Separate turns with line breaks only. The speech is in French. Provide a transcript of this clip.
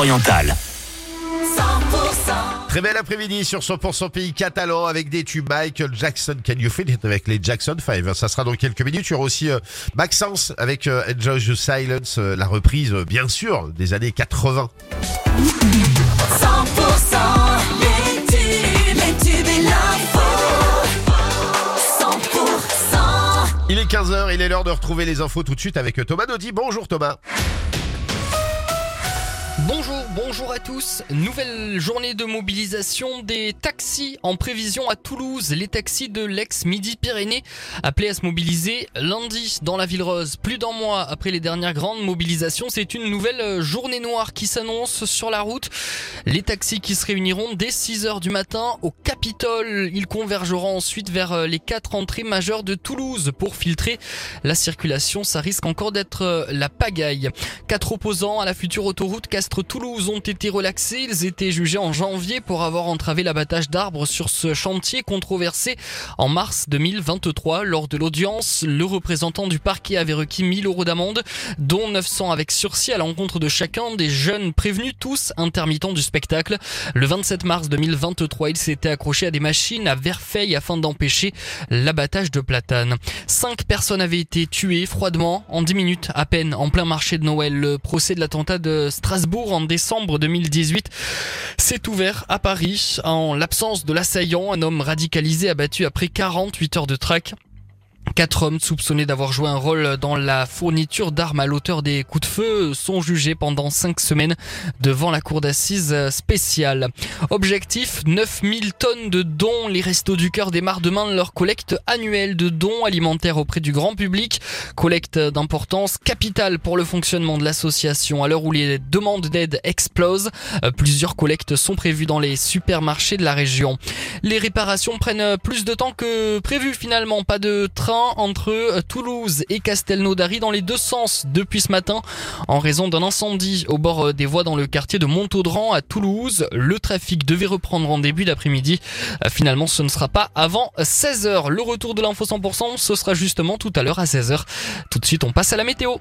Orientale.
Très bel après-midi sur 100% pays catalan avec des tubes Michael Jackson. Can you feel it? Avec les Jackson 5 Ça sera dans quelques minutes. Il y aura aussi euh, Maxence avec euh, Enjoy the Silence, euh, la reprise euh, bien sûr des années 80.
100% les tubes, les tubes et l'info. 100%
Il est 15h, il est l'heure de retrouver les infos tout de suite avec Thomas Naudy. Bonjour Thomas.
Bonjour, bonjour à tous. Nouvelle journée de mobilisation des taxis en prévision à Toulouse. Les taxis de l'ex-Midi-Pyrénées appelés à se mobiliser lundi dans la ville rose. Plus d'un mois après les dernières grandes mobilisations, c'est une nouvelle journée noire qui s'annonce sur la route. Les taxis qui se réuniront dès 6 heures du matin au Capitole. Ils convergeront ensuite vers les quatre entrées majeures de Toulouse pour filtrer la circulation. Ça risque encore d'être la pagaille. Quatre opposants à la future autoroute Castres-Toulouse ont été relaxés. Ils étaient jugés en janvier pour avoir entravé l'abattage d'arbres sur ce chantier controversé en mars 2023. Lors de l'audience, le représentant du parquet avait requis 1000 euros d'amende, dont 900 avec sursis à l'encontre de chacun des jeunes prévenus, tous intermittents du spectacle. Le 27 mars 2023, il s'était accroché à des machines à Verfeil afin d'empêcher l'abattage de platanes. Cinq personnes avaient été tuées froidement en 10 minutes à peine en plein marché de Noël. Le procès de l'attentat de Strasbourg en décembre 2018 s'est ouvert à Paris en l'absence de l'assaillant, un homme radicalisé abattu après 48 heures de traque. Quatre hommes soupçonnés d'avoir joué un rôle dans la fourniture d'armes à l'auteur des coups de feu sont jugés pendant cinq semaines devant la cour d'assises spéciale. Objectif 9000 tonnes de dons. Les Restos du Cœur démarrent demain leur collecte annuelle de dons alimentaires auprès du grand public. Collecte d'importance capitale pour le fonctionnement de l'association. À l'heure où les demandes d'aide explosent, plusieurs collectes sont prévues dans les supermarchés de la région. Les réparations prennent plus de temps que prévu finalement. Pas de train entre Toulouse et Castelnaudary dans les deux sens depuis ce matin en raison d'un incendie au bord des voies dans le quartier de Montaudran à Toulouse. Le trafic devait reprendre en début d'après-midi. Finalement, ce ne sera pas avant 16h. Le retour de l'info 100%, ce sera justement tout à l'heure à 16h. Tout de suite, on passe à la météo.